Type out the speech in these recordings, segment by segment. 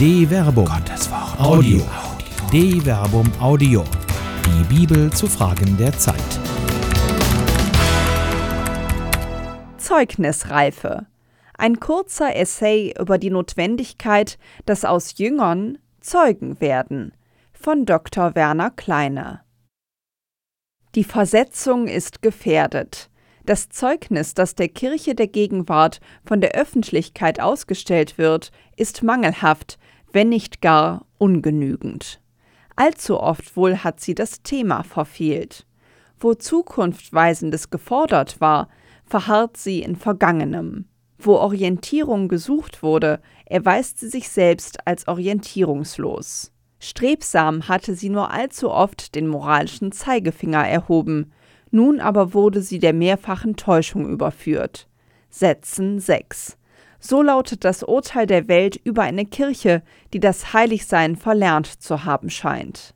De Verbum. Gottes Wort. Audio. De Verbum Audio. Die Bibel zu Fragen der Zeit. Zeugnisreife. Ein kurzer Essay über die Notwendigkeit, dass aus Jüngern Zeugen werden. Von Dr. Werner Kleine. Die Versetzung ist gefährdet. Das Zeugnis, das der Kirche der Gegenwart von der Öffentlichkeit ausgestellt wird, ist mangelhaft, wenn nicht gar ungenügend. Allzu oft wohl hat sie das Thema verfehlt. Wo Zukunftweisendes gefordert war, verharrt sie in Vergangenem. Wo Orientierung gesucht wurde, erweist sie sich selbst als orientierungslos. Strebsam hatte sie nur allzu oft den moralischen Zeigefinger erhoben, nun aber wurde sie der mehrfachen Täuschung überführt. Sätzen 6. So lautet das Urteil der Welt über eine Kirche, die das Heiligsein verlernt zu haben scheint.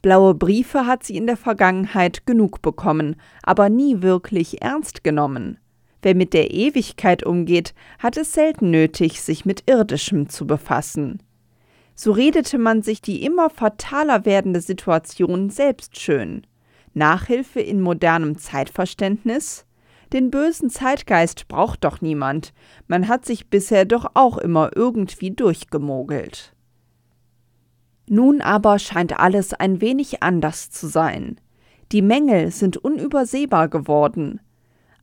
Blaue Briefe hat sie in der Vergangenheit genug bekommen, aber nie wirklich ernst genommen. Wer mit der Ewigkeit umgeht, hat es selten nötig, sich mit Irdischem zu befassen. So redete man sich die immer fataler werdende Situation selbst schön. Nachhilfe in modernem Zeitverständnis? Den bösen Zeitgeist braucht doch niemand, man hat sich bisher doch auch immer irgendwie durchgemogelt. Nun aber scheint alles ein wenig anders zu sein. Die Mängel sind unübersehbar geworden.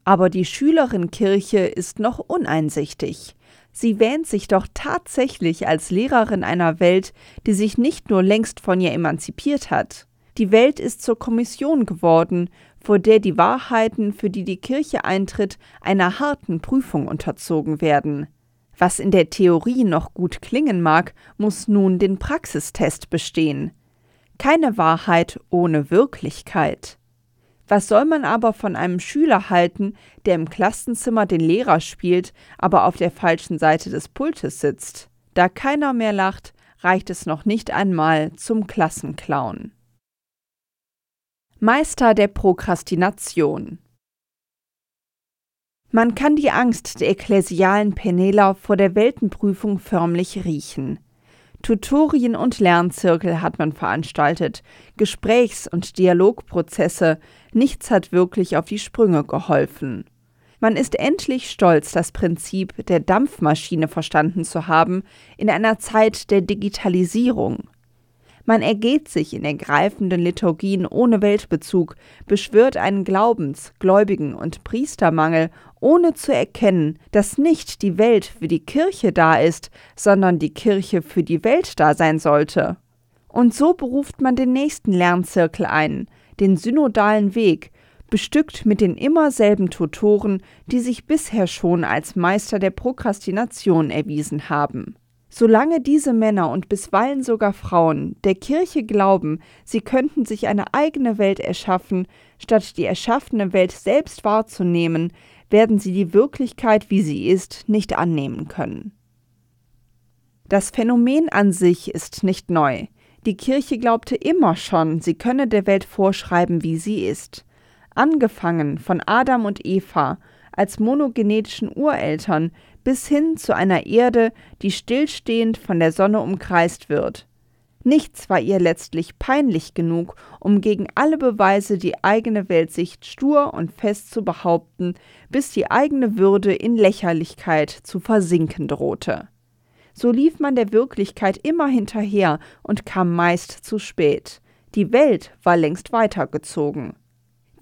Aber die Schülerinnenkirche ist noch uneinsichtig. Sie wähnt sich doch tatsächlich als Lehrerin einer Welt, die sich nicht nur längst von ihr emanzipiert hat. Die Welt ist zur Kommission geworden, vor der die Wahrheiten, für die die Kirche eintritt, einer harten Prüfung unterzogen werden. Was in der Theorie noch gut klingen mag, muss nun den Praxistest bestehen. Keine Wahrheit ohne Wirklichkeit. Was soll man aber von einem Schüler halten, der im Klassenzimmer den Lehrer spielt, aber auf der falschen Seite des Pultes sitzt? Da keiner mehr lacht, reicht es noch nicht einmal zum Klassenclown. Meister der Prokrastination Man kann die Angst der ekklesialen Penela vor der Weltenprüfung förmlich riechen. Tutorien und Lernzirkel hat man veranstaltet, Gesprächs- und Dialogprozesse, nichts hat wirklich auf die Sprünge geholfen. Man ist endlich stolz, das Prinzip der Dampfmaschine verstanden zu haben in einer Zeit der Digitalisierung. Man ergeht sich in ergreifenden Liturgien ohne Weltbezug, beschwört einen Glaubens-, Gläubigen- und Priestermangel, ohne zu erkennen, dass nicht die Welt für die Kirche da ist, sondern die Kirche für die Welt da sein sollte. Und so beruft man den nächsten Lernzirkel ein, den synodalen Weg, bestückt mit den immer selben Tutoren, die sich bisher schon als Meister der Prokrastination erwiesen haben. Solange diese Männer und bisweilen sogar Frauen der Kirche glauben, sie könnten sich eine eigene Welt erschaffen, statt die erschaffene Welt selbst wahrzunehmen, werden sie die Wirklichkeit, wie sie ist, nicht annehmen können. Das Phänomen an sich ist nicht neu. Die Kirche glaubte immer schon, sie könne der Welt vorschreiben, wie sie ist. Angefangen von Adam und Eva als monogenetischen Ureltern bis hin zu einer Erde, die stillstehend von der Sonne umkreist wird. Nichts war ihr letztlich peinlich genug, um gegen alle Beweise die eigene Weltsicht stur und fest zu behaupten, bis die eigene Würde in Lächerlichkeit zu versinken drohte. So lief man der Wirklichkeit immer hinterher und kam meist zu spät. Die Welt war längst weitergezogen.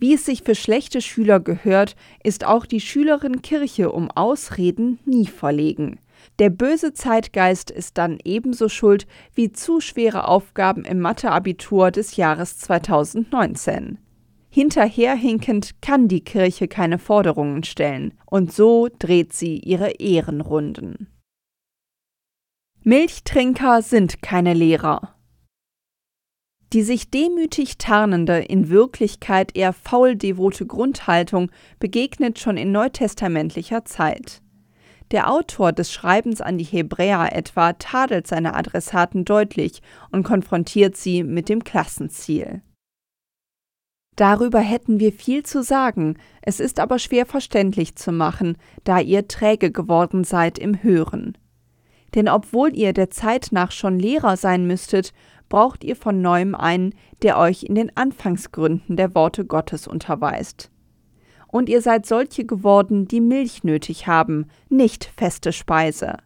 Wie es sich für schlechte Schüler gehört, ist auch die Schülerin Kirche um Ausreden nie verlegen. Der böse Zeitgeist ist dann ebenso schuld wie zu schwere Aufgaben im Matheabitur des Jahres 2019. Hinterherhinkend kann die Kirche keine Forderungen stellen, und so dreht sie ihre Ehrenrunden. Milchtrinker sind keine Lehrer. Die sich demütig tarnende, in Wirklichkeit eher faul devote Grundhaltung begegnet schon in neutestamentlicher Zeit. Der Autor des Schreibens an die Hebräer etwa tadelt seine Adressaten deutlich und konfrontiert sie mit dem Klassenziel. Darüber hätten wir viel zu sagen, es ist aber schwer verständlich zu machen, da ihr träge geworden seid im Hören. Denn obwohl ihr der Zeit nach schon Lehrer sein müsstet, braucht ihr von neuem einen, der euch in den Anfangsgründen der Worte Gottes unterweist. Und ihr seid solche geworden, die Milch nötig haben, nicht feste Speise.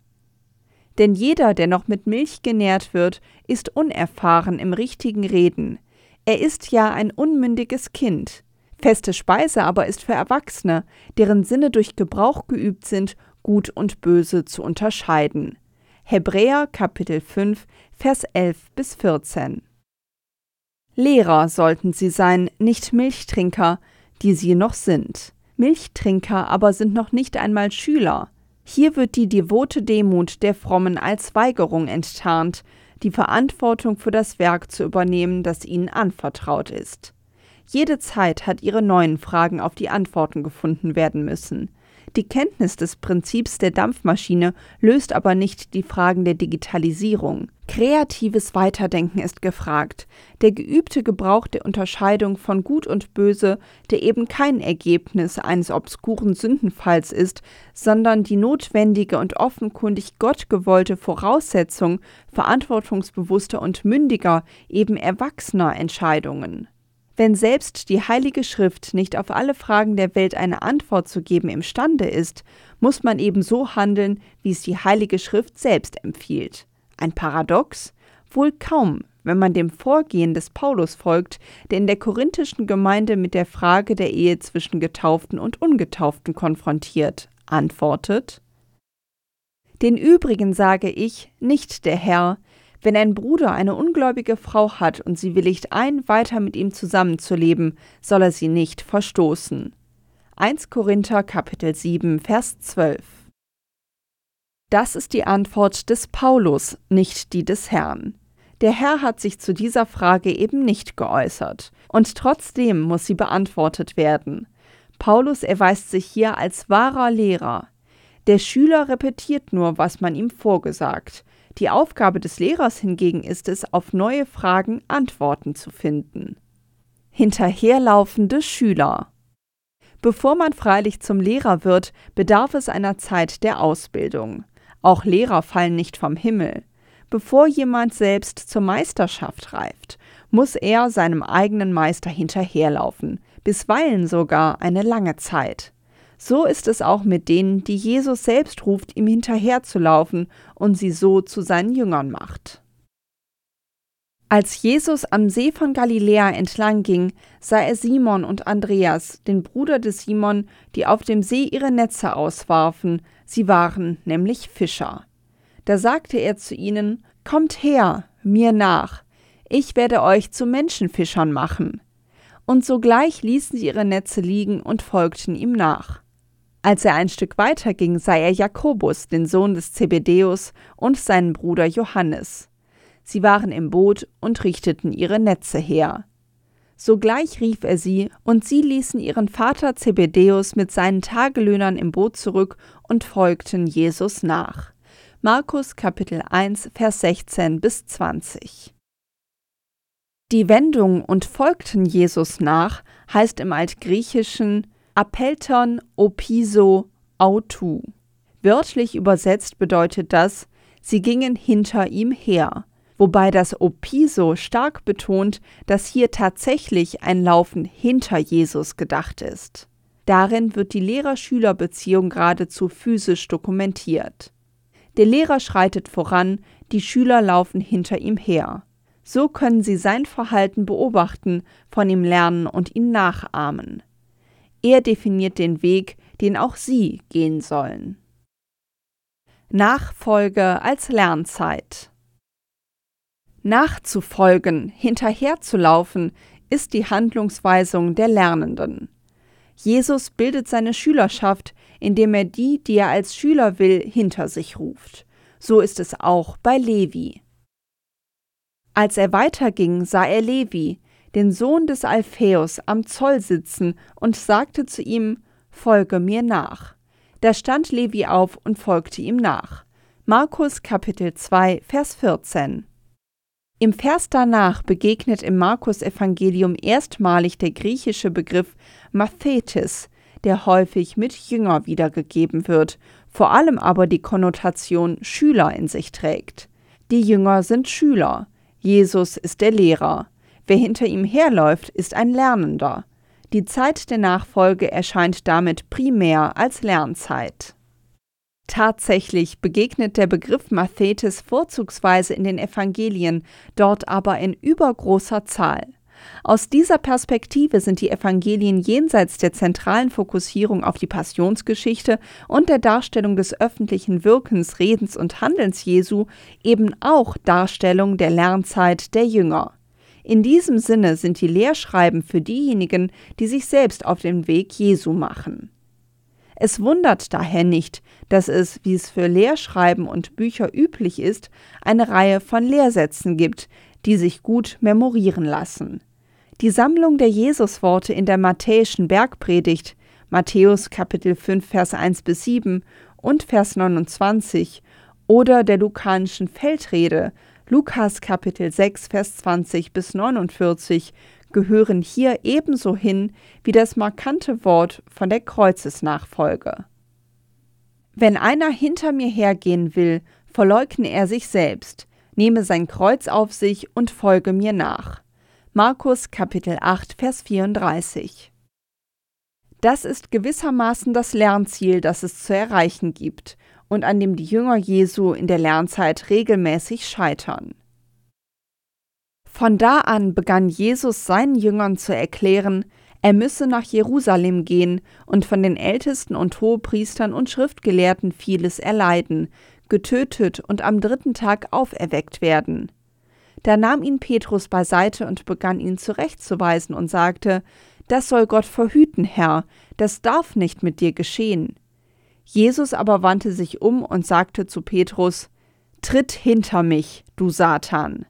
Denn jeder, der noch mit Milch genährt wird, ist unerfahren im richtigen Reden. Er ist ja ein unmündiges Kind. Feste Speise aber ist für Erwachsene, deren Sinne durch Gebrauch geübt sind, gut und böse zu unterscheiden. Hebräer Kapitel 5, Vers 11 bis 14. Lehrer sollten sie sein, nicht Milchtrinker, die sie noch sind. Milchtrinker aber sind noch nicht einmal Schüler. Hier wird die devote Demut der Frommen als Weigerung enttarnt, die Verantwortung für das Werk zu übernehmen, das ihnen anvertraut ist. Jede Zeit hat ihre neuen Fragen auf die Antworten gefunden werden müssen. Die Kenntnis des Prinzips der Dampfmaschine löst aber nicht die Fragen der Digitalisierung. Kreatives Weiterdenken ist gefragt, der geübte Gebrauch der Unterscheidung von Gut und Böse, der eben kein Ergebnis eines obskuren Sündenfalls ist, sondern die notwendige und offenkundig gottgewollte Voraussetzung verantwortungsbewusster und mündiger, eben erwachsener Entscheidungen. Wenn selbst die Heilige Schrift nicht auf alle Fragen der Welt eine Antwort zu geben imstande ist, muss man eben so handeln, wie es die Heilige Schrift selbst empfiehlt. Ein Paradox? Wohl kaum, wenn man dem Vorgehen des Paulus folgt, der in der korinthischen Gemeinde mit der Frage der Ehe zwischen Getauften und Ungetauften konfrontiert, antwortet Den übrigen sage ich, nicht der Herr, wenn ein Bruder eine ungläubige Frau hat und sie willigt ein, weiter mit ihm zusammenzuleben, soll er sie nicht verstoßen. 1 Korinther Kapitel 7 Vers 12 Das ist die Antwort des Paulus, nicht die des Herrn. Der Herr hat sich zu dieser Frage eben nicht geäußert, und trotzdem muss sie beantwortet werden. Paulus erweist sich hier als wahrer Lehrer. Der Schüler repetiert nur, was man ihm vorgesagt, die Aufgabe des Lehrers hingegen ist es, auf neue Fragen Antworten zu finden. Hinterherlaufende Schüler Bevor man freilich zum Lehrer wird, bedarf es einer Zeit der Ausbildung. Auch Lehrer fallen nicht vom Himmel. Bevor jemand selbst zur Meisterschaft reift, muss er seinem eigenen Meister hinterherlaufen, bisweilen sogar eine lange Zeit. So ist es auch mit denen, die Jesus selbst ruft, ihm hinterherzulaufen und sie so zu seinen Jüngern macht. Als Jesus am See von Galiläa entlang ging, sah er Simon und Andreas, den Bruder des Simon, die auf dem See ihre Netze auswarfen, sie waren nämlich Fischer. Da sagte er zu ihnen, Kommt her, mir nach, ich werde euch zu Menschenfischern machen. Und sogleich ließen sie ihre Netze liegen und folgten ihm nach. Als er ein Stück weiter ging, sah er Jakobus, den Sohn des Zebedäus, und seinen Bruder Johannes. Sie waren im Boot und richteten ihre Netze her. Sogleich rief er sie, und sie ließen ihren Vater Zebedäus mit seinen Tagelöhnern im Boot zurück und folgten Jesus nach. Markus Kapitel 1, Vers 16 bis 20. Die Wendung und folgten Jesus nach heißt im Altgriechischen Apelton opiso autu. Wörtlich übersetzt bedeutet das, sie gingen hinter ihm her, wobei das opiso stark betont, dass hier tatsächlich ein Laufen hinter Jesus gedacht ist. Darin wird die Lehrer-Schüler-Beziehung geradezu physisch dokumentiert. Der Lehrer schreitet voran, die Schüler laufen hinter ihm her. So können sie sein Verhalten beobachten, von ihm lernen und ihn nachahmen. Er definiert den Weg, den auch Sie gehen sollen. Nachfolge als Lernzeit. Nachzufolgen, hinterherzulaufen, ist die Handlungsweisung der Lernenden. Jesus bildet seine Schülerschaft, indem er die, die er als Schüler will, hinter sich ruft. So ist es auch bei Levi. Als er weiterging, sah er Levi, den Sohn des Alpheus, am Zoll sitzen und sagte zu ihm, Folge mir nach. Da stand Levi auf und folgte ihm nach. Markus Kapitel 2, Vers 14. Im Vers danach begegnet im Markus Evangelium erstmalig der griechische Begriff Mathetes, der häufig mit Jünger wiedergegeben wird, vor allem aber die Konnotation Schüler in sich trägt. Die Jünger sind Schüler, Jesus ist der Lehrer, wer hinter ihm herläuft, ist ein Lernender. Die Zeit der Nachfolge erscheint damit primär als Lernzeit. Tatsächlich begegnet der Begriff Mathetes vorzugsweise in den Evangelien, dort aber in übergroßer Zahl. Aus dieser Perspektive sind die Evangelien jenseits der zentralen Fokussierung auf die Passionsgeschichte und der Darstellung des öffentlichen Wirkens, Redens und Handelns Jesu eben auch Darstellung der Lernzeit der Jünger. In diesem Sinne sind die Lehrschreiben für diejenigen, die sich selbst auf den Weg Jesu machen. Es wundert daher nicht, dass es, wie es für Lehrschreiben und Bücher üblich ist, eine Reihe von Lehrsätzen gibt, die sich gut memorieren lassen. Die Sammlung der Jesusworte in der Matthäischen Bergpredigt, Matthäus Kapitel 5 Vers 1 bis 7 und Vers 29 oder der lukanischen Feldrede, Lukas Kapitel 6 Vers 20 bis 49 gehören hier ebenso hin wie das markante Wort von der Kreuzesnachfolge. Wenn einer hinter mir hergehen will, verleugne er sich selbst, nehme sein Kreuz auf sich und folge mir nach. Markus Kapitel 8 Vers 34 Das ist gewissermaßen das Lernziel, das es zu erreichen gibt und an dem die Jünger Jesu in der Lernzeit regelmäßig scheitern. Von da an begann Jesus seinen Jüngern zu erklären, er müsse nach Jerusalem gehen und von den Ältesten und Hohepriestern und Schriftgelehrten vieles erleiden, getötet und am dritten Tag auferweckt werden. Da nahm ihn Petrus beiseite und begann ihn zurechtzuweisen und sagte, Das soll Gott verhüten, Herr, das darf nicht mit dir geschehen. Jesus aber wandte sich um und sagte zu Petrus, Tritt hinter mich, du Satan.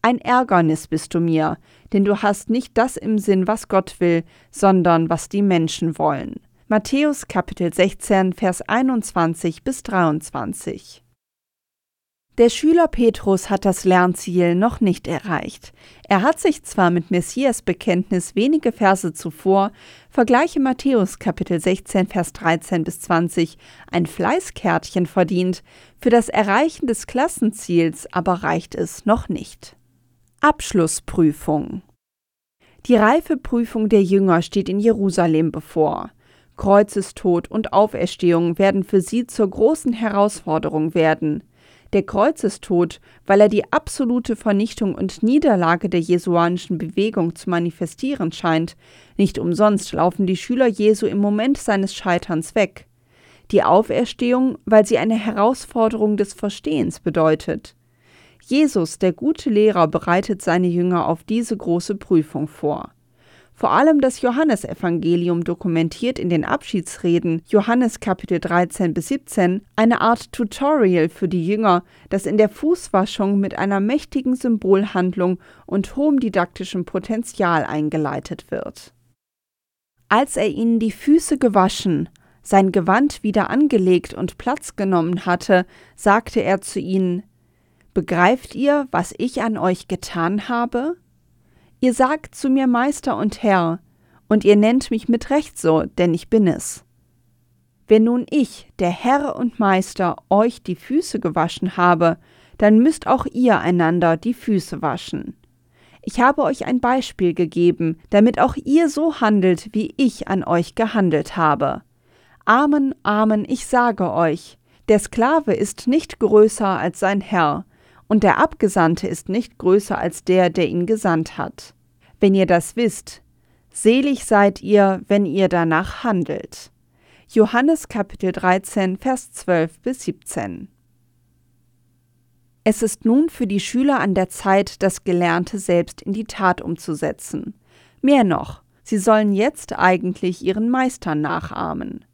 Ein Ärgernis bist du mir, denn du hast nicht das im Sinn, was Gott will, sondern was die Menschen wollen. Matthäus Kapitel 16, Vers 21 bis 23. Der Schüler Petrus hat das Lernziel noch nicht erreicht. Er hat sich zwar mit Messias Bekenntnis wenige Verse zuvor, vergleiche Matthäus Kapitel 16 Vers 13 bis 20, ein Fleißkärtchen verdient, für das Erreichen des Klassenziels aber reicht es noch nicht. Abschlussprüfung Die Reifeprüfung der Jünger steht in Jerusalem bevor. Kreuzestod und Auferstehung werden für sie zur großen Herausforderung werden. Der Kreuzestod, weil er die absolute Vernichtung und Niederlage der jesuanischen Bewegung zu manifestieren scheint. Nicht umsonst laufen die Schüler Jesu im Moment seines Scheiterns weg. Die Auferstehung, weil sie eine Herausforderung des Verstehens bedeutet. Jesus, der gute Lehrer, bereitet seine Jünger auf diese große Prüfung vor. Vor allem das Johannesevangelium dokumentiert in den Abschiedsreden Johannes Kapitel 13 bis 17 eine Art Tutorial für die Jünger, das in der Fußwaschung mit einer mächtigen Symbolhandlung und hohem didaktischen Potenzial eingeleitet wird. Als er ihnen die Füße gewaschen, sein Gewand wieder angelegt und Platz genommen hatte, sagte er zu ihnen Begreift ihr, was ich an euch getan habe? Ihr sagt zu mir Meister und Herr, und ihr nennt mich mit Recht so, denn ich bin es. Wenn nun ich, der Herr und Meister, euch die Füße gewaschen habe, dann müsst auch ihr einander die Füße waschen. Ich habe euch ein Beispiel gegeben, damit auch ihr so handelt, wie ich an euch gehandelt habe. Amen, Amen, ich sage euch, der Sklave ist nicht größer als sein Herr, und der Abgesandte ist nicht größer als der, der ihn gesandt hat. Wenn ihr das wisst, selig seid ihr, wenn ihr danach handelt. Johannes Kapitel 13, Vers 12 bis 17. Es ist nun für die Schüler an der Zeit, das Gelernte selbst in die Tat umzusetzen. Mehr noch, sie sollen jetzt eigentlich ihren Meister nachahmen.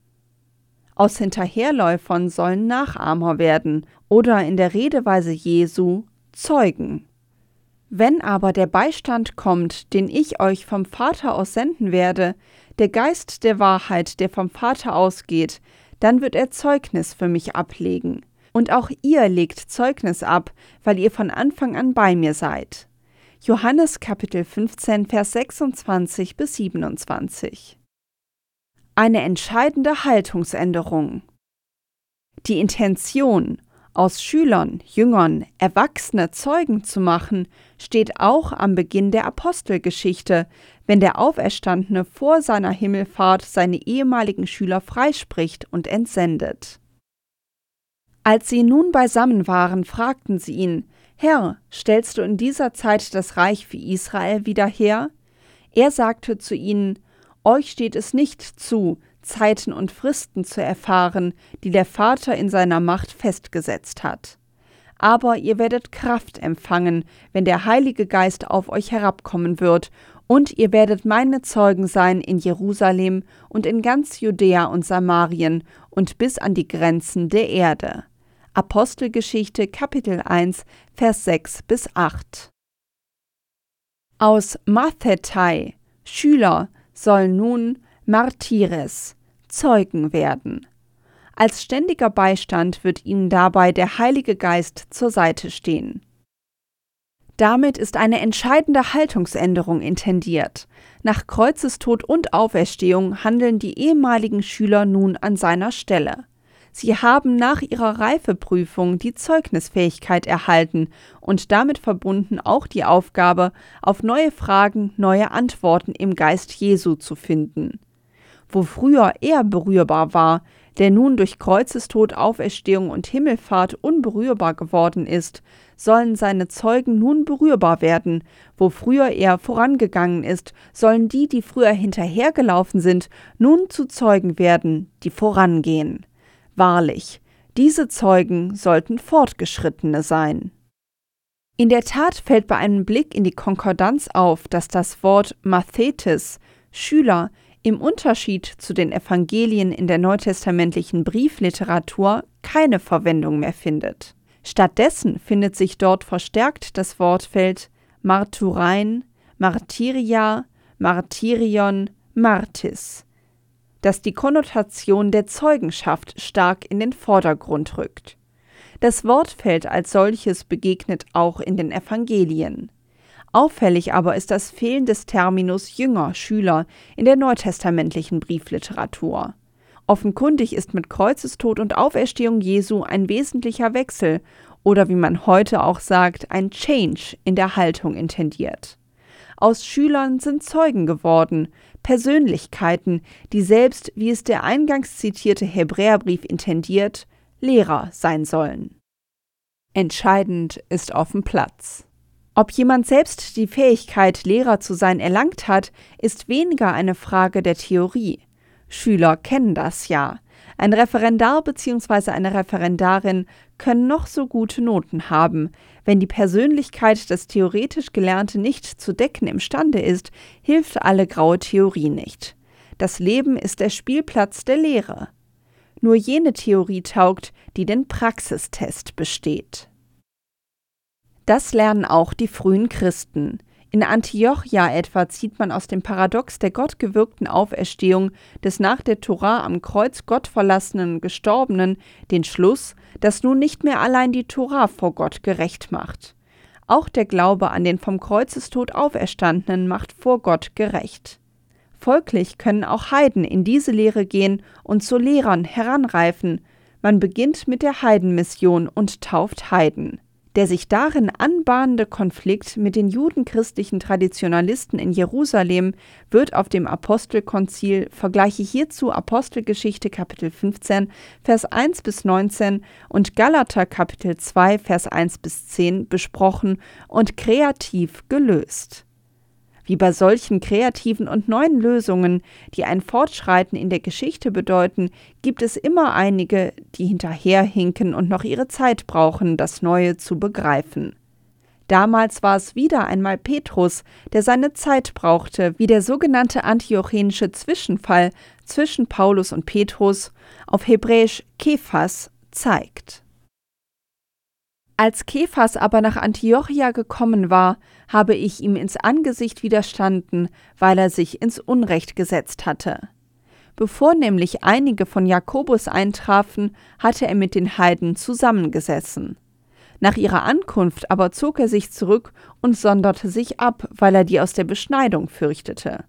Aus Hinterherläufern sollen Nachahmer werden oder in der Redeweise Jesu Zeugen. Wenn aber der Beistand kommt, den ich euch vom Vater aus senden werde, der Geist der Wahrheit, der vom Vater ausgeht, dann wird er Zeugnis für mich ablegen. Und auch ihr legt Zeugnis ab, weil ihr von Anfang an bei mir seid. Johannes Kapitel 15, Vers 26 bis 27. eine entscheidende Haltungsänderung. Die Intention, aus Schülern, Jüngern, Erwachsene Zeugen zu machen, steht auch am Beginn der Apostelgeschichte, wenn der Auferstandene vor seiner Himmelfahrt seine ehemaligen Schüler freispricht und entsendet. Als sie nun beisammen waren, fragten sie ihn, Herr, stellst du in dieser Zeit das Reich für Israel wieder her? Er sagte zu ihnen, Euch steht es nicht zu, Zeiten und Fristen zu erfahren, die der Vater in seiner Macht festgesetzt hat. Aber ihr werdet Kraft empfangen, wenn der Heilige Geist auf euch herabkommen wird, und ihr werdet meine Zeugen sein in Jerusalem und in ganz Judäa und Samarien und bis an die Grenzen der Erde. Apostelgeschichte Kapitel 1 Vers 6 bis 8 Aus Mathetai, Schüler, soll nun Martires, Zeugen werden. Als ständiger Beistand wird ihnen dabei der Heilige Geist zur Seite stehen. Damit ist eine entscheidende Haltungsänderung intendiert. Nach Kreuzestod und Auferstehung handeln die ehemaligen Schüler nun an seiner Stelle. Sie haben nach ihrer Reifeprüfung die Zeugnisfähigkeit erhalten und damit verbunden auch die Aufgabe, auf neue Fragen neue Antworten im Geist Jesu zu finden. Wo früher er berührbar war, der nun durch Kreuzestod, Auferstehung und Himmelfahrt unberührbar geworden ist, sollen seine Zeugen nun berührbar werden. Wo früher er vorangegangen ist, sollen die, die früher hinterhergelaufen sind, nun zu Zeugen werden, die vorangehen. Wahrlich, diese Zeugen sollten Fortgeschrittene sein. In der Tat fällt bei einem Blick in die Konkordanz auf, dass das Wort Mathetes, Schüler, im Unterschied zu den Evangelien in der neutestamentlichen Briefliteratur keine Verwendung mehr findet. Stattdessen findet sich dort verstärkt das Wortfeld Marturein, Martyria, Martyrion, Martis, das die Konnotation der Zeugenschaft stark in den Vordergrund rückt. Das Wortfeld als solches begegnet auch in den Evangelien. Auffällig aber ist das Fehlen des Terminus Jünger, Schüler in der neutestamentlichen Briefliteratur. Offenkundig ist mit Kreuzestod und Auferstehung Jesu ein wesentlicher Wechsel oder wie man heute auch sagt, ein Change in der Haltung intendiert. Aus Schülern sind Zeugen geworden, Persönlichkeiten, die selbst, wie es der eingangs zitierte Hebräerbrief intendiert, Lehrer sein sollen. Entscheidend ist auf dem Platz. Ob jemand selbst die Fähigkeit, Lehrer zu sein, erlangt hat, ist weniger eine Frage der Theorie. Schüler kennen das ja. Ein Referendar bzw. eine Referendarin können noch so gute Noten haben. Wenn die Persönlichkeit das theoretisch Gelernte nicht zu decken imstande ist, hilft alle graue Theorie nicht. Das Leben ist der Spielplatz der Lehre. Nur jene Theorie taugt, die den Praxistest besteht. Das lernen auch die frühen Christen. In Antiochia etwa zieht man aus dem Paradox der gottgewirkten Auferstehung des nach der Tora am Kreuz gottverlassenen Gestorbenen den Schluss, dass nun nicht mehr allein die Tora vor Gott gerecht macht. Auch der Glaube an den vom Kreuzestod Auferstandenen macht vor Gott gerecht. Folglich können auch Heiden in diese Lehre gehen und zu Lehrern heranreifen. Man beginnt mit der Heidenmission und tauft Heiden. Der sich darin anbahnende Konflikt mit den judenchristlichen Traditionalisten in Jerusalem wird auf dem Apostelkonzil, vergleiche hierzu Apostelgeschichte Kapitel 15, Vers 1 bis 19 und Galater Kapitel 2, Vers 1 bis 10 besprochen und kreativ gelöst. Wie bei solchen kreativen und neuen Lösungen, die ein Fortschreiten in der Geschichte bedeuten, gibt es immer einige, die hinterherhinken und noch ihre Zeit brauchen, das Neue zu begreifen. Damals war es wieder einmal Petrus, der seine Zeit brauchte, wie der sogenannte antiochenische Zwischenfall zwischen Paulus und Petrus, auf Hebräisch Kephas, zeigt. Als Kephas aber nach Antiochia gekommen war, habe ich ihm ins Angesicht widerstanden, weil er sich ins Unrecht gesetzt hatte. Bevor nämlich einige von Jakobus eintrafen, hatte er mit den Heiden zusammengesessen. Nach ihrer Ankunft aber zog er sich zurück und sonderte sich ab, weil er die aus der Beschneidung fürchtete.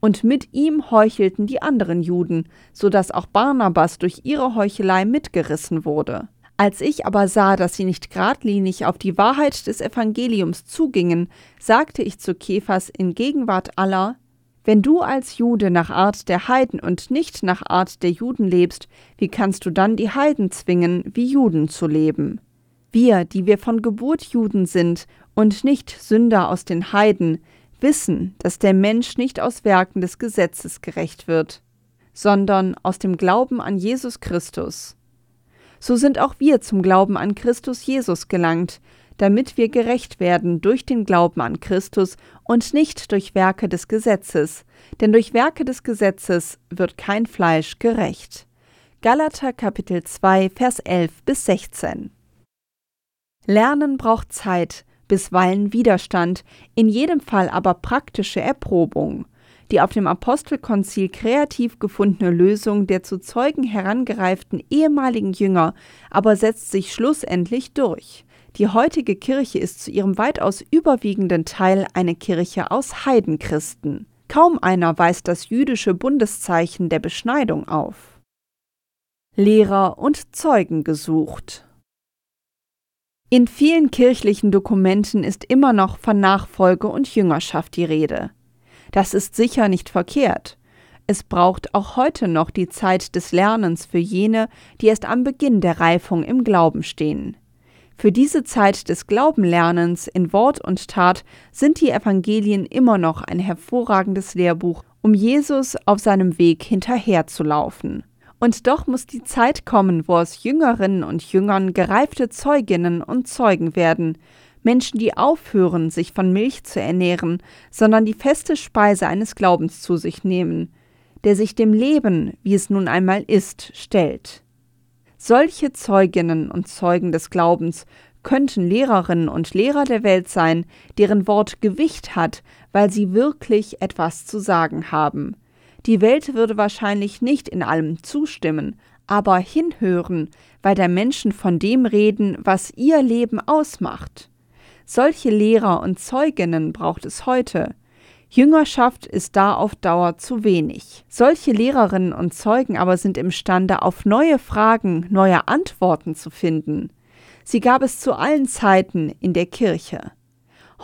und mit ihm heuchelten die anderen Juden, so dass auch Barnabas durch ihre Heuchelei mitgerissen wurde. Als ich aber sah, dass sie nicht geradlinig auf die Wahrheit des Evangeliums zugingen, sagte ich zu Kephas in Gegenwart aller, wenn du als Jude nach Art der Heiden und nicht nach Art der Juden lebst, wie kannst du dann die Heiden zwingen, wie Juden zu leben? Wir, die wir von Geburt Juden sind und nicht Sünder aus den Heiden, wissen, dass der Mensch nicht aus Werken des Gesetzes gerecht wird, sondern aus dem Glauben an Jesus Christus. So sind auch wir zum Glauben an Christus Jesus gelangt, damit wir gerecht werden durch den Glauben an Christus und nicht durch Werke des Gesetzes, denn durch Werke des Gesetzes wird kein Fleisch gerecht. Galater Kapitel 2 Vers 11 bis 16 Lernen braucht Zeit, bisweilen Widerstand, in jedem Fall aber praktische Erprobung. Die auf dem Apostelkonzil kreativ gefundene Lösung der zu Zeugen herangereiften ehemaligen Jünger aber setzt sich schlussendlich durch. Die heutige Kirche ist zu ihrem weitaus überwiegenden Teil eine Kirche aus Heidenchristen. Kaum einer weist das jüdische Bundeszeichen der Beschneidung auf. Lehrer und Zeugen gesucht. In vielen kirchlichen Dokumenten ist immer noch von Nachfolge und Jüngerschaft die Rede. Das ist sicher nicht verkehrt. Es braucht auch heute noch die Zeit des Lernens für jene, die erst am Beginn der Reifung im Glauben stehen. Für diese Zeit des Glaubenlernens in Wort und Tat sind die Evangelien immer noch ein hervorragendes Lehrbuch, um Jesus auf seinem Weg hinterherzulaufen. Und doch muss die Zeit kommen, wo aus Jüngerinnen und Jüngern gereifte Zeuginnen und Zeugen werden, Menschen, die aufhören, sich von Milch zu ernähren, sondern die feste Speise eines Glaubens zu sich nehmen, der sich dem Leben, wie es nun einmal ist, stellt. Solche Zeuginnen und Zeugen des Glaubens könnten Lehrerinnen und Lehrer der Welt sein, deren Wort Gewicht hat, weil sie wirklich etwas zu sagen haben. Die Welt würde wahrscheinlich nicht in allem zustimmen, aber hinhören, weil der Menschen von dem reden, was ihr Leben ausmacht. Solche Lehrer und Zeuginnen braucht es heute. Jüngerschaft ist da auf Dauer zu wenig. Solche Lehrerinnen und Zeugen aber sind imstande, auf neue Fragen neue Antworten zu finden. Sie gab es zu allen Zeiten in der Kirche.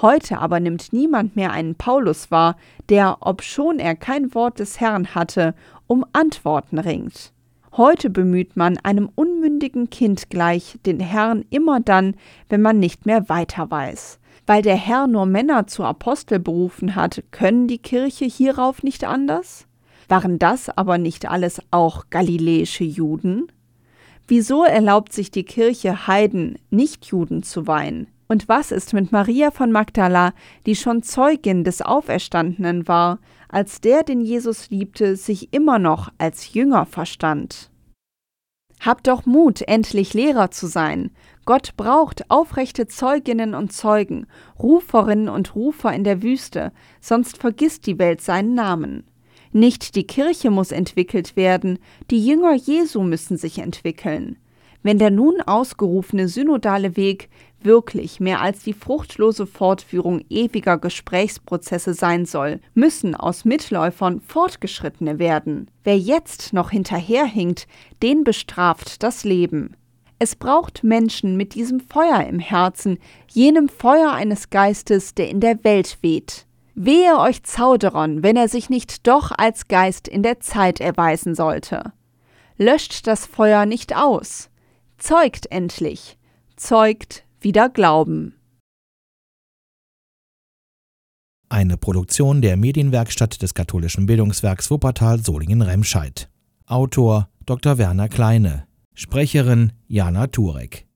Heute aber nimmt niemand mehr einen Paulus wahr, der, obschon er kein Wort des Herrn hatte, um Antworten ringt. Heute bemüht man einem unmündigen Kind gleich den Herrn immer dann, wenn man nicht mehr weiter weiß. Weil der Herr nur Männer zu Apostel berufen hat, können die Kirche hierauf nicht anders? Waren das aber nicht alles auch galiläische Juden? Wieso erlaubt sich die Kirche Heiden, nicht Juden zu weihen? Und was ist mit Maria von Magdala, die schon Zeugin des Auferstandenen war, als der, den Jesus liebte, sich immer noch als Jünger verstand? Habt doch Mut, endlich Lehrer zu sein. Gott braucht aufrechte Zeuginnen und Zeugen, Ruferinnen und Rufer in der Wüste, sonst vergisst die Welt seinen Namen. Nicht die Kirche muss entwickelt werden, die Jünger Jesu müssen sich entwickeln. Wenn der nun ausgerufene synodale Weg wirklich mehr als die fruchtlose Fortführung ewiger Gesprächsprozesse sein soll, müssen aus Mitläufern Fortgeschrittene werden. Wer jetzt noch hinterherhinkt, den bestraft das Leben. Es braucht Menschen mit diesem Feuer im Herzen, jenem Feuer eines Geistes, der in der Welt weht. Wehe euch Zauderern, wenn er sich nicht doch als Geist in der Zeit erweisen sollte. Löscht das Feuer nicht aus. Zeugt endlich. Zeugt wieder Glauben. Eine Produktion der Medienwerkstatt des katholischen Bildungswerks Wuppertal Solingen-Remscheid. Autor Dr. Werner Kleine. Sprecherin Jana Turek